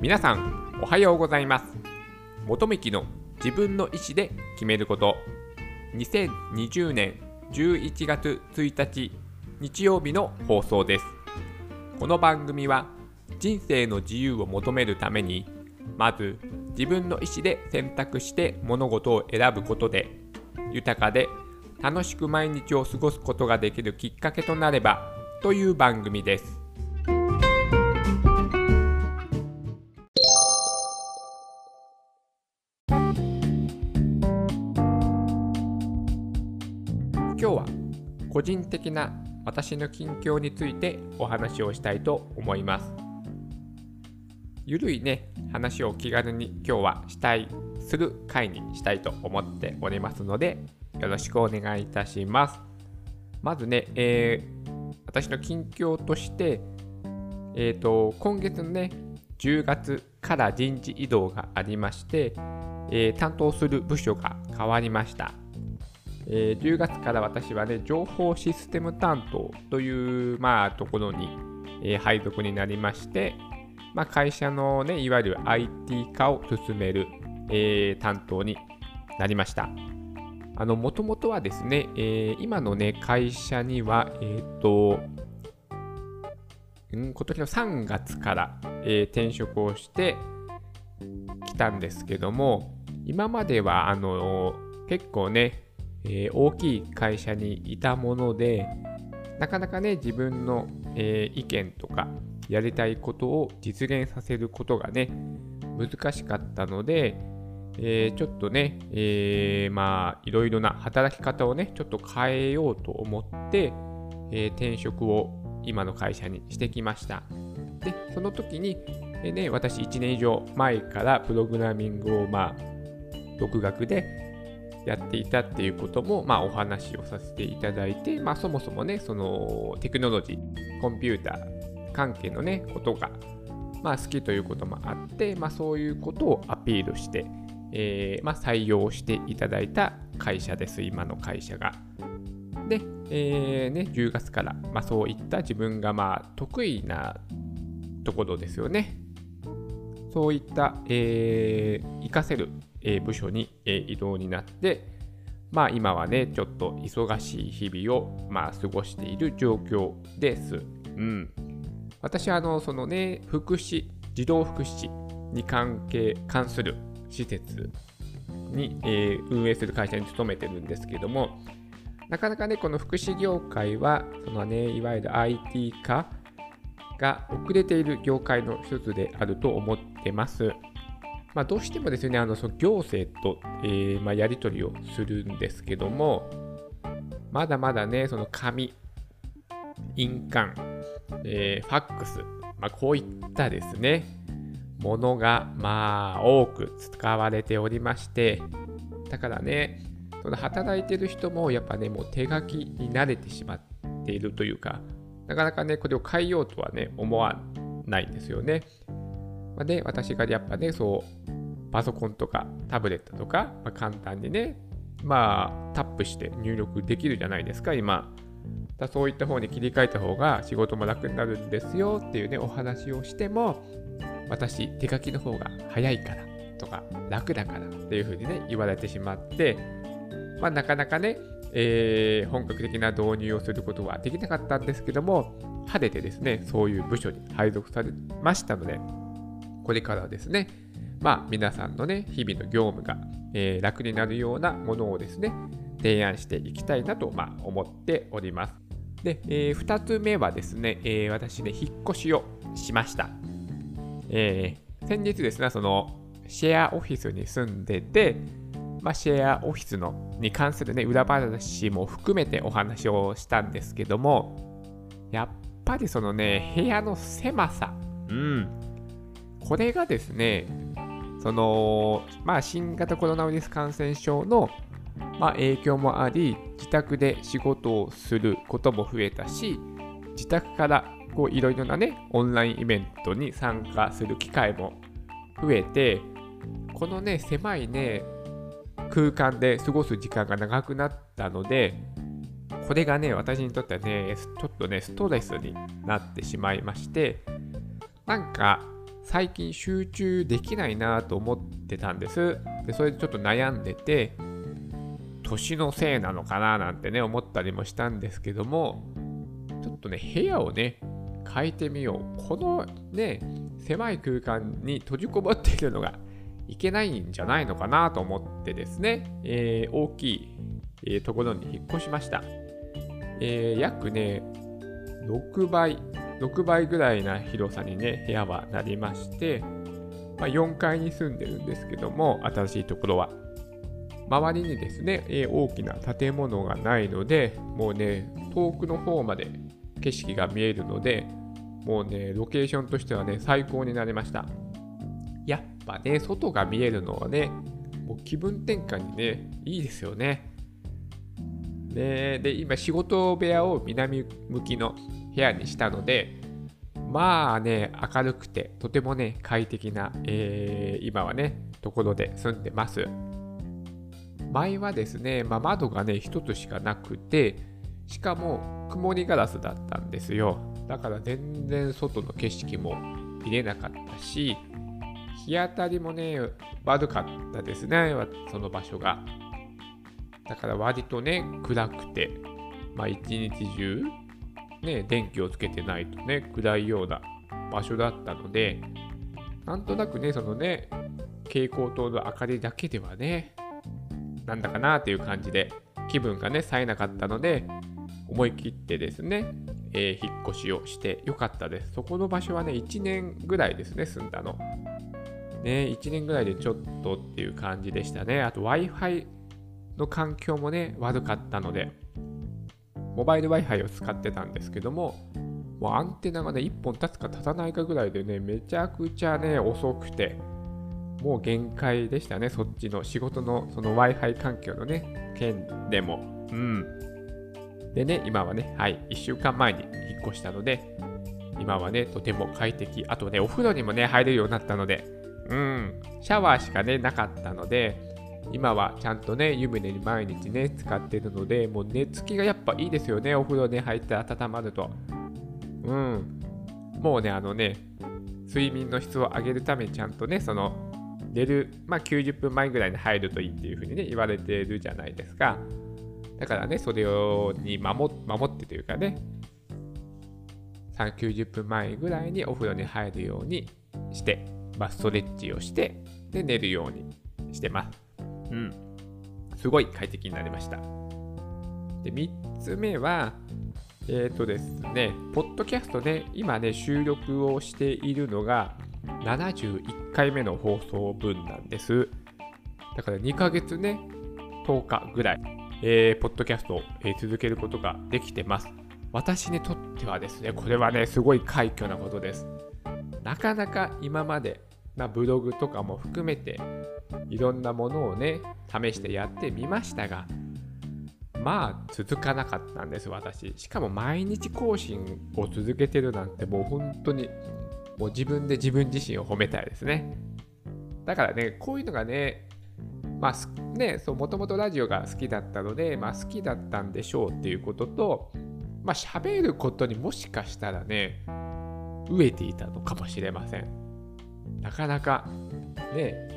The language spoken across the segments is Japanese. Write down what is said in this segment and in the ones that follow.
皆さんおはようございます。元めきの自分の意思で決めること。2020年11月1日日曜日の放送です。この番組は人生の自由を求めるためにまず自分の意思で選択して物事を選ぶことで豊かで楽しく毎日を過ごすことができるきっかけとなればという番組です。人的な私の近況についてお話をしたいと思います。ゆるいね話を気軽に今日はしたいする回にしたいと思っておりますのでよろしくお願いいたします。まずね、えー、私の近況としてえっ、ー、と今月のね10月から人事異動がありまして、えー、担当する部署が変わりました。えー、10月から私はね、情報システム担当という、まあ、ところに、えー、配属になりまして、まあ、会社のね、いわゆる IT 化を進める、えー、担当になりました。あの、もともとはですね、え、今のね、会社には、えっ、ー、と、ん、今年の3月から、え、転職をしてきたんですけども、今までは、あの、結構ね、えー、大きい会社にいたもので、なかなかね、自分の、えー、意見とか、やりたいことを実現させることがね、難しかったので、えー、ちょっとね、えー、まあ、いろいろな働き方をね、ちょっと変えようと思って、え、転職を今の会社にしてきました。で、その時に、え、ね、私1年以上前からプログラミングを、まあ、独学でやっていたっていうことも、まあ、お話をさせていただいて、まあ、そもそもね、そのテクノロジー、コンピューター関係のね、ことが、まあ、好きということもあって、まあ、そういうことをアピールして、えー、まあ、採用していただいた会社です、今の会社が。で、えー、ね、10月から、まあ、そういった自分がまあ得意なところですよね。そういった、えー、活かせるえ部署に、え移動になって、まあ今はね、ちょっと忙しい日々を、まあ、過ごしている状況です。うん。私はあの、そのね、福祉、児童福祉に関係、関する施設に、えー、運営する会社に勤めてるんですけども、なかなかね、この福祉業界は、そのね、いわゆる IT 化が遅れている業界の一つであると思ってます。まあ、どうしてもですね、あのその行政と、えー、まあ、やり取りをするんですけども、まだまだね、その紙、印鑑、えー、ファックス、まあ、こういったですね、ものがまあ多く使われておりまして、だからね、その働いてる人もやっぱね、もう手書きに慣れてしまっているというか、なかなかね、これを変えようとはね、思わないんですよね。で、私がやっぱね、そう、パソコンとかタブレットとか、まあ、簡単にね、まあ、タップして入力できるじゃないですか、今。だそういった方に切り替えた方が仕事も楽になるんですよっていうね、お話をしても、私、手書きの方が早いからとか、楽だからっていう風にね、言われてしまって、まあ、なかなかね、えー、本格的な導入をすることはできなかったんですけども、晴れてですね、そういう部署に配属されましたので、これからですね、まあ、皆さんのね、日々の業務が、えー、楽になるようなものをですね、提案していきたいなと、まあ、思っております。で、えー、2つ目はですね、えー、私ね、引っ越しをしました。えー、先日ですね、その、シェアオフィスに住んでて、まあ、シェアオフィスのに関するね、裏話も含めてお話をしたんですけども、やっぱりそのね、部屋の狭さ、うん、これがですね、その、まあ、新型コロナウイルス感染症の、まあ、影響もあり、自宅で仕事をすることも増えたし、自宅からこういろいろなね、オンラインイベントに参加する機会も増えて、このね、狭いね、空間で過ごす時間が長くなったので、これがね、私にとってはね、ちょっとね、ストレスになってしまいまして、なんか、最近集中できないなと思ってたんです。でそれでちょっと悩んでて年のせいなのかななんてね思ったりもしたんですけどもちょっとね部屋をね変えてみよう。このね狭い空間に閉じこもっているのがいけないんじゃないのかなと思ってですね、えー、大きい、えー、ところに引っ越しました、えー、約ね6倍6倍ぐらいな広さにね部屋はなりまして、まあ、4階に住んでるんですけども新しいところは周りにですね、え、大きな建物がないので、もうね、遠くの方まで景色が見えるので、もうね、ロケーションとしてはね、最高になりました。やっぱね、外が見えるのはね、もう気分転換にね、いいですよね。で、で今、仕事部屋を南向きの部屋にしたので、まあね、明るくて、とてもね、快適な、えー、今はね、ところで住んでます。前はですね、まあ、窓がね、1つしかなくて、しかも曇りガラスだったんですよ。だから全然外の景色も見れなかったし、日当たりもね、悪かったですね、その場所が。だから割とね、暗くて、まあ一日中、ね、電気をつけてないとね、暗いような場所だったので、なんとなくね、そのね、蛍光灯の明かりだけではね、なんだかなっていう感じで気分がね冴えなかったので思い切ってですね、えー、引っ越しをしてよかったです。そこの場所はね1年ぐらいですね住んだの。ね1年ぐらいでちょっとっていう感じでしたね。あと Wi-Fi の環境もね悪かったのでモバイル Wi-Fi を使ってたんですけどももうアンテナがね1本立つか立たないかぐらいでねめちゃくちゃね遅くてもう限界でしたね、そっちの仕事のその Wi-Fi 環境のね、件でも。うん。でね、今はね、はい、1週間前に引っ越したので、今はね、とても快適。あとね、お風呂にもね、入れるようになったので、うん、シャワーしかね、なかったので、今はちゃんとね、湯船に毎日ね、使ってるので、もう寝つきがやっぱいいですよね、お風呂に入って温まると。うん。もうね、あのね、睡眠の質を上げるためにちゃんとね、その寝る、まあ、90分前ぐらいに入るといいっていうふうにね、言われてるじゃないですか。だからね、それをに守守ってというかね、90分前ぐらいにお風呂に入るようにして、まあ、ストレッチをして、で、寝るようにしてます。うん。すごい快適になりました。で、3つ目は、えっ、ー、とですね、ポッドキャストで、今ね、収録をしているのが、71回目の放送分なんです。だから2ヶ月ね、10日ぐらい、えー、ポッドキャストを、えー、続けることができてます。私にとってはですね、これはね、すごい快挙なことです。なかなか今まで、まあ、ブログとかも含めて、いろんなものをね、試してやってみましたが、まあ続かなかったんです、私。しかも毎日更新を続けてるなんてもう本当にもう自分で自分自身を褒めたいですね。だからね、こういうのがね、まあね、そう、もともとラジオが好きだったので、まあ好きだったんでしょうっていうことと、まあ喋ることにもしかしたらね、飢えていたのかもしれません。なかなかね、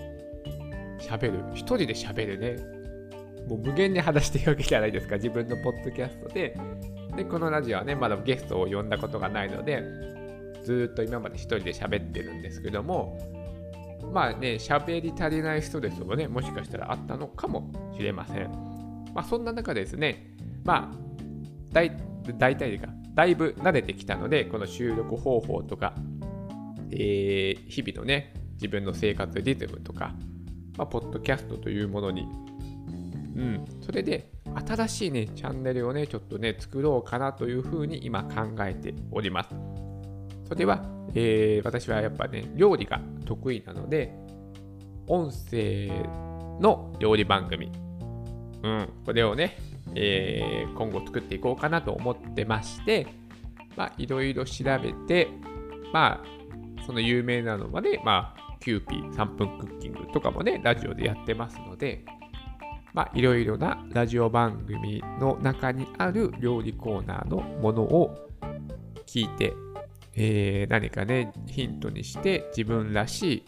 喋る、一人で喋るね、もう無限に話してるわけじゃないですか、自分のポッドキャストで。で、このラジオはね、まだゲストを呼んだことがないので、ずっと今まで一人で喋ってるんですけども、まあね、喋り足りないストレスもね、もしかしたらあったのかもしれません。まあそんな中ですね、まあ、大大体か、だいぶ慣れてきたので、この収録方法とか、えー、日々のね、自分の生活リズムとか、まあ、ポッドキャストというものに、うん、それで新しいね、チャンネルをね、ちょっとね、作ろうかなというふうに今考えております。それは、えー、私はやっぱね、料理が得意なので、音声の料理番組、うん、これをね、えー、今後作っていこうかなと思ってまして、まあ、いろいろ調べて、まあ、その有名なのまで、まあ、キューピー3分クッキングとかもね、ラジオでやってますので、まあ、いろいろなラジオ番組の中にある料理コーナーのものを聞いてえー、何かね、ヒントにして自分らしい、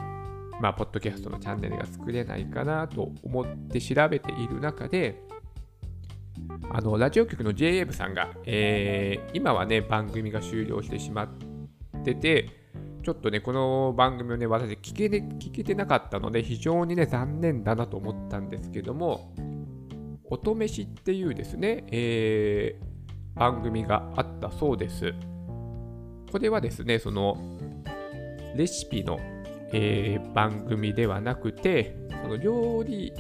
まあ、ポッドキャストのチャンネルが作れないかなと思って調べている中で、あの、ラジオ局の JA 部さんが、えー、今はね、番組が終了してしまってて、ちょっとね、この番組をね、私聞け,、ね、聞けてなかったので、非常にね、残念だなと思ったんですけども、音飯っていうですね、えー、番組があったそうです。これはですね、その、レシピの、えー、番組ではなくて、その料理、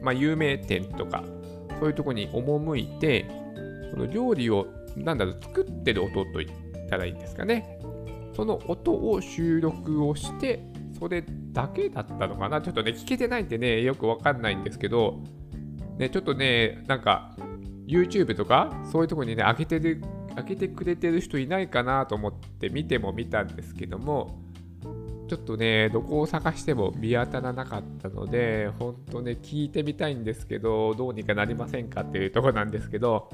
まあ、有名店とか、そういうとこに赴いて、その料理を、なんだろう、作ってる音と言ったらいいんですかね。その音を収録をして、それだけだったのかな？ちょっとね、聞けてないんでね、よくわかんないんですけど、ね、ちょっとね、なんか、YouTube とか、そういうとこにね、開けてる、開けてくれてる人いないかなと思って見ても見たんですけども、ちょっとね、どこを探しても見当たらなかったので、本当ね、聞いてみたいんですけど、どうにかなりませんかっていうとこなんですけど、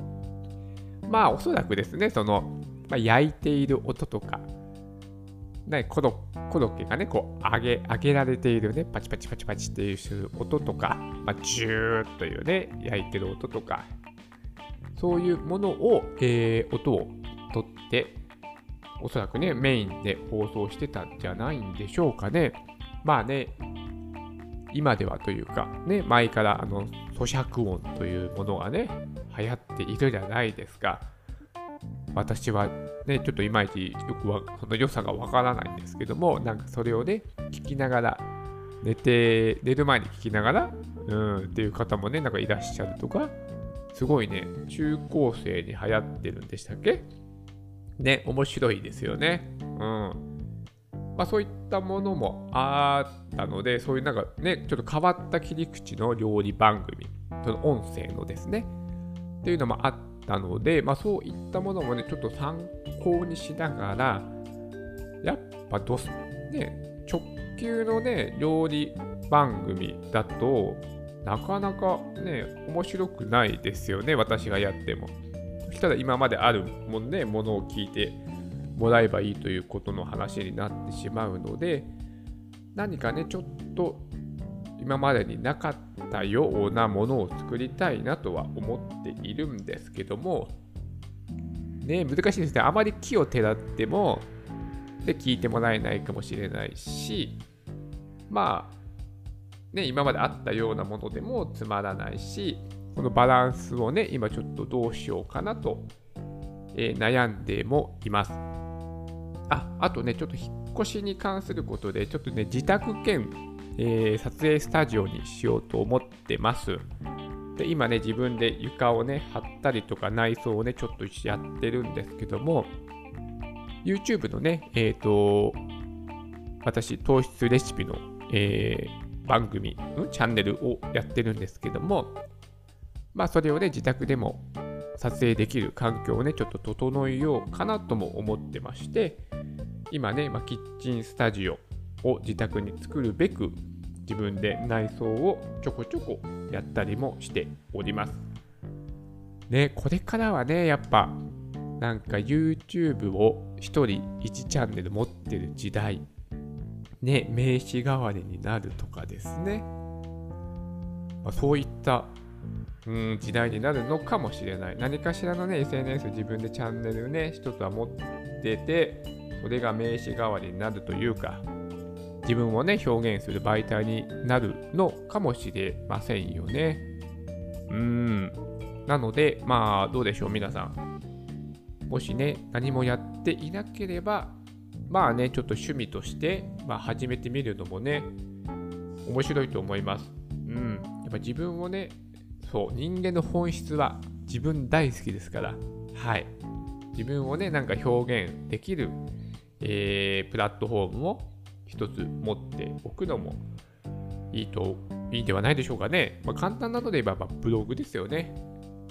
まあ、おそらくですね、その、まあ、焼いている音とか、ね、コロコロッケがね、こう揚げ、揚げられているね、パチパチパチパチっていう音とか、まあ、ジューというね、焼いてる音とか、そういうものを、えー、音を取って、おそらくね、メインで放送してたんじゃないんでしょうかね。まあね、今ではというか、ね、前からあの咀嚼音というものがね、流行っているじゃないですか。私はね、ちょっといまいちよくその良さがわからないんですけども、なんかそれをね、聞きながら、寝て、寝る前に聞きながら、うん、っていう方もね、なんかいらっしゃるとか、すごいね、中高生に流行ってるんでしたっけ？ね、面白いですよね。うん。まあそういったものもあったので、そういうなんかね、ちょっと変わった切り口の料理番組、その音声のですね、っていうのもあったので、まあ、そういったものもね、ちょっと参考にしながら、やっぱどす、ね、直球のね、料理番組だとなかなかね、面白くないですよね、私がやっても。そしたら今まであるもんね、ものを聞いてもらえばいいということの話になってしまうので、何かね、ちょっと今までになかったようなものを作りたいなとは思っているんですけども、ね、難しいですね。あまり木をてらっても、で、聞いてもらえないかもしれないし、まあ、ね、今まであったようなものでもつまらないし、このバランスをね、今ちょっとどうしようかなと、えー、悩んでもいます。あ、あとね、ちょっと引っ越しに関することで、ちょっとね、自宅兼えー、撮影スタジオにしようと思ってます。で今ね、自分で床をね、貼ったりとか内装をね、ちょっとやってるんですけども、YouTube のね、えっ、ー、と、私、糖質レシピの、えー、番組の、チャンネルをやってるんですけども、まあ、それをね、自宅でも撮影できる環境をね、ちょっと整えようかなとも思ってまして、今ね、まあ、キッチンスタジオを自宅に作るべく自分で内装をちょこちょこやったりもしております。ね、これからはね、やっぱなんか YouTube を1人1チャンネル持ってる時代、ね、名刺代わりになるとかですね。まあ、そういったうん時代になるのかもしれない。何かしらのね、SNS 自分でチャンネルね、一つは持ってて、それが名刺代わりになるというか、自分をね、表現する媒体になるのかもしれませんよね。うーん。なので、まあ、どうでしょう、皆さん。もしね、何もやっていなければ、まあね、ちょっと趣味として、まあ、始めてみるのもね、面白いと思います。うん。やっぱ自分をね、そう、人間の本質は自分大好きですから、はい。自分をね、なんか表現できる、えー、プラットフォームを一つ持っておくのもいいと、いいではないでしょうかね。まあ、簡単なので言えば、ブログですよね。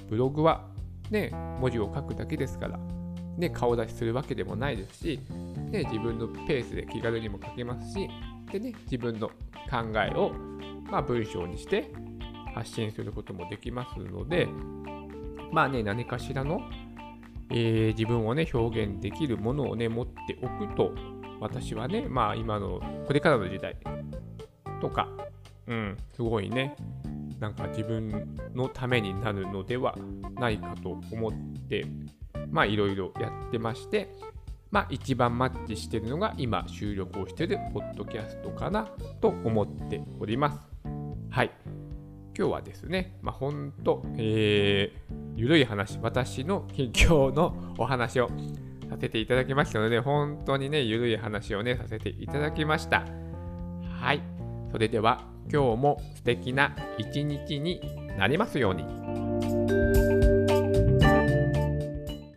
ブログはね、文字を書くだけですから、ね、顔出しするわけでもないですし、ね、自分のペースで気軽にも書けますし、でね、自分の考えを、まあ、文章にして発信することもできますので、まあね、何かしらの、えー、自分をね、表現できるものをね、持っておくと、私はね、まあ今の、これからの時代とか、うん、すごいね、なんか自分のためになるのではないかと思って、まあいろいろやってまして、まあ一番マッチしてるのが今収録をしてるポッドキャストかなと思っております。はい。今日はですね、まあ本当、えー、ゆるい話、私の近況のお話をさせていただきましたので、本当にね、ゆるい話をね、させていただきました。はい。それでは、今日も素敵な一日になりますように。